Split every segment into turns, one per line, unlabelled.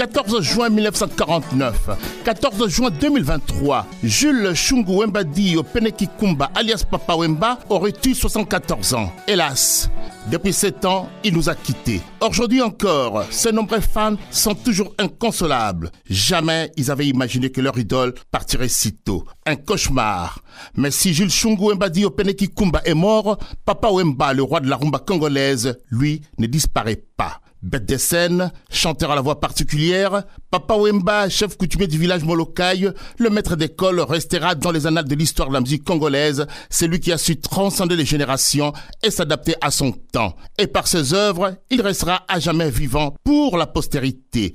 14 juin 1949, 14 juin 2023, Jules Shungu Peneki Kumba, alias Papa Wemba, aurait eu 74 ans. Hélas, depuis 7 ans, il nous a quittés. Aujourd'hui encore, ces nombreux fans sont toujours inconsolables. Jamais ils avaient imaginé que leur idole partirait si tôt. Un cauchemar. Mais si Jules Shungu Mbadi Openeki Kumba est mort, Papa Wemba, le roi de la rumba congolaise, lui, ne disparaît pas. Bête des scènes, chanteur à la voix particulière, Papa Wemba, chef coutumier du village Molokai, le maître d'école restera dans les annales de l'histoire de la musique congolaise. C'est lui qui a su transcender les générations et s'adapter à son temps. Et par ses œuvres, il restera à jamais vivant pour la postérité.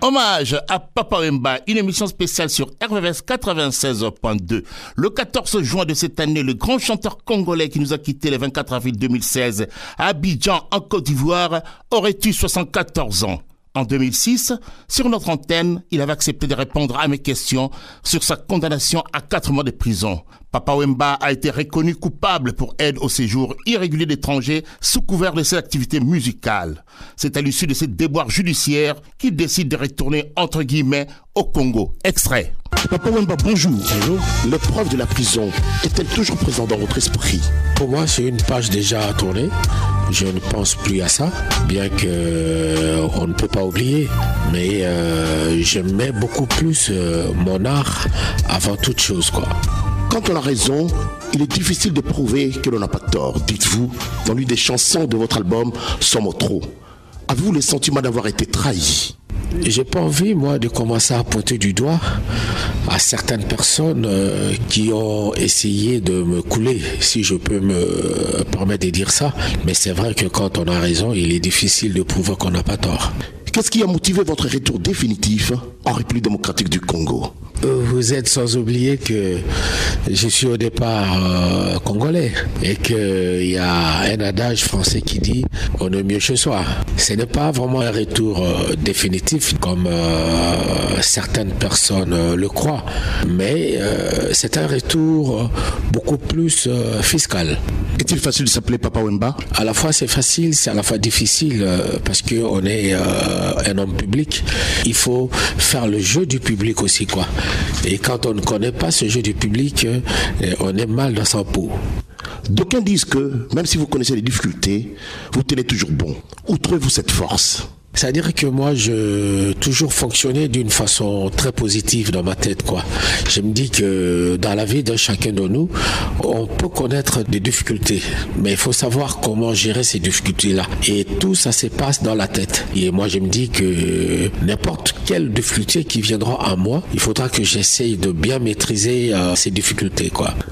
Hommage à Papa Wemba, une émission spéciale sur RVS 96.2.
Le 14 juin de cette année, le grand chanteur congolais qui nous a quittés le 24 avril 2016 à Abidjan, en Côte d'Ivoire, aurait eu 74 ans. En 2006, sur notre antenne, il avait accepté de répondre à mes questions sur sa condamnation à quatre mois de prison. Papa Wemba a été reconnu coupable pour aide au séjour irrégulier d'étrangers sous couvert de ses activités musicales. C'est à l'issue de cette déboires judiciaire qu'il décide de retourner entre guillemets au Congo. Extrait.
Papa Wemba, bonjour. Bonjour. prof de la prison est-elle toujours présente dans votre esprit
Pour moi, c'est une page déjà à tourner je ne pense plus à ça, bien que euh, on ne peut pas oublier. Mais euh, j'aimais beaucoup plus euh, mon art avant toute chose, quoi.
Quand on a raison, il est difficile de prouver que l'on n'a pas tort. Dites-vous, dans l'une des chansons de votre album, Sommes trop. Avez-vous le sentiment d'avoir été trahi
j'ai pas envie, moi, de commencer à pointer du doigt à certaines personnes euh, qui ont essayé de me couler, si je peux me permettre de dire ça. Mais c'est vrai que quand on a raison, il est difficile de prouver qu'on n'a pas tort.
Qu'est-ce qui a motivé votre retour définitif en République démocratique du Congo euh,
vous êtes sans oublier que je suis au départ euh, congolais et qu'il euh, y a un adage français qui dit on est mieux chez soi. Ce n'est pas vraiment un retour définitif comme certaines personnes le croient, mais c'est un retour beaucoup plus fiscal.
Est-il facile de s'appeler Papa Wemba
À la fois c'est facile, c'est à la fois difficile parce qu'on est euh, un homme public, il faut faire le jeu du public aussi, quoi. Et quand on ne connaît pas ce jeu du public, euh, on est mal dans sa peau.
D'aucuns disent que, même si vous connaissez les difficultés, vous tenez toujours bon. Où trouvez-vous cette force
c'est-à-dire que moi, je toujours fonctionné d'une façon très positive dans ma tête, quoi. Je me dis que dans la vie de chacun de nous, on peut connaître des difficultés, mais il faut savoir comment gérer ces difficultés-là. Et tout ça se passe dans la tête. Et moi, je me dis que n'importe quelle difficulté qui viendra à moi, il faudra que j'essaye de bien maîtriser euh, ces difficultés, quoi.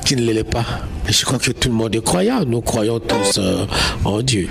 qui ne l'est pas Je crois que tout le monde est croyant, nous croyons tous euh, en Dieu.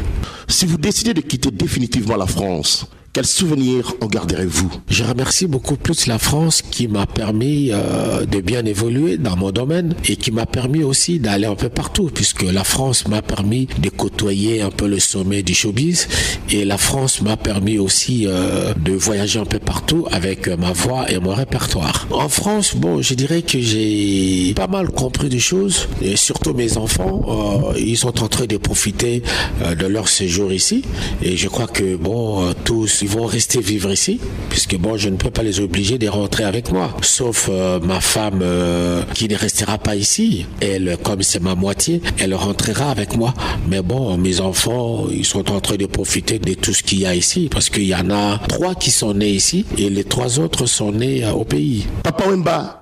Si vous décidez de quitter définitivement la France, quels souvenirs en garderez-vous
Je remercie beaucoup plus la France qui m'a permis euh, de bien évoluer dans mon domaine et qui m'a permis aussi d'aller un peu partout puisque la France m'a permis de côtoyer un peu le sommet du showbiz et la France m'a permis aussi euh, de voyager un peu partout avec euh, ma voix et mon répertoire. En France, bon, je dirais que j'ai pas mal compris des choses et surtout mes enfants, ils sont en train de profiter de leur séjour ici et je crois que bon, tous ils vont rester vivre ici, puisque bon, je ne peux pas les obliger de rentrer avec moi. Sauf euh, ma femme euh, qui ne restera pas ici. Elle, comme c'est ma moitié, elle rentrera avec moi. Mais bon, mes enfants, ils sont en train de profiter de tout ce qu'il y a ici, parce qu'il y en a trois qui sont nés ici et les trois autres sont nés euh, au pays.
Papa Wemba,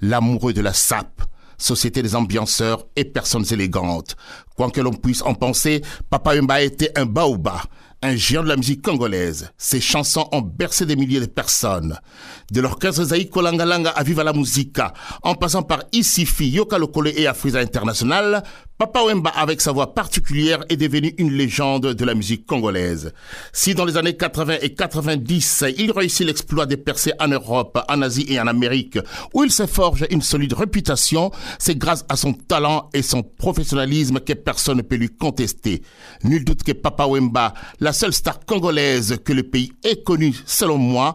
L'amoureux de la sape, société des ambianceurs et personnes élégantes. Quoi que l'on puisse en penser, Papa Umba était un baobab un géant de la musique congolaise. Ses chansons ont bercé des milliers de personnes. De l'orchestre Zaï Kolangalanga à Viva la Musica, en passant par Isifi, Yoka Lokole et Afriza International, Papa Wemba, avec sa voix particulière, est devenu une légende de la musique congolaise. Si dans les années 80 et 90, il réussit l'exploit des percées en Europe, en Asie et en Amérique, où il se forge une solide réputation, c'est grâce à son talent et son professionnalisme que personne ne peut lui contester. Nul doute que Papa Wemba, la seule star congolaise que le pays ait connue, selon moi,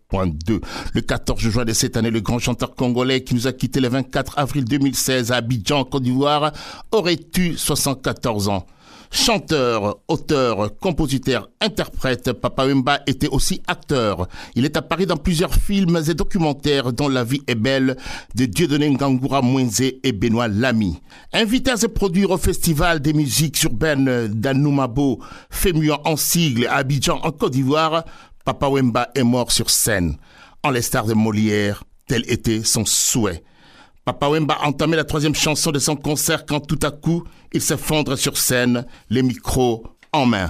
Le 14 juin de cette année, le grand chanteur congolais qui nous a quitté le 24 avril 2016 à Abidjan, Côte d'Ivoire, aurait eu 74 ans. Chanteur, auteur, compositeur, interprète, Papa Wemba était aussi acteur. Il est apparu dans plusieurs films et documentaires dont La vie est belle de Dieudonné Ngangoura Mwenze et Benoît Lamy. Invité à se produire au Festival des musiques urbaines d'Anoumabo, Fémuan en sigle à Abidjan en Côte d'Ivoire, Papa Wemba est mort sur scène. En stars de Molière, tel était son souhait. Papa Wemba entamait la troisième chanson de son concert quand tout à coup, il s'effondre sur scène, les micros en main.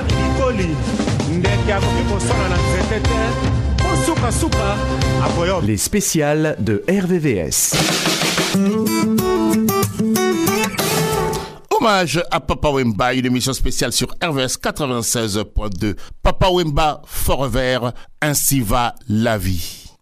spécial de RVVS.
Hommage à Papa Wemba, une émission spéciale sur RVS 96.2. Papa Wemba, Forever, ainsi va la vie.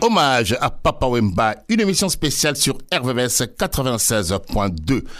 Hommage à Papa Wemba, une émission spéciale sur RVVS 96.2.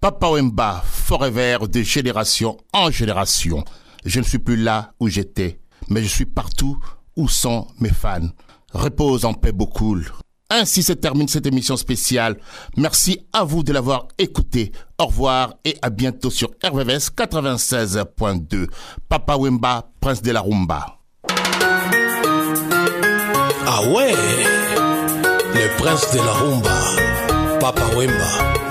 Papa
forêt forever de génération en génération. Je ne suis plus là où j'étais, mais je suis partout où sont mes fans. Repose en paix beaucoup. Ainsi se termine cette émission spéciale. Merci à vous de l'avoir écouté. Au revoir et à bientôt sur RVVS 96.2. Papa Wemba, prince de la rumba.
Ah ouais, le prince de la rumba, Papa Wemba.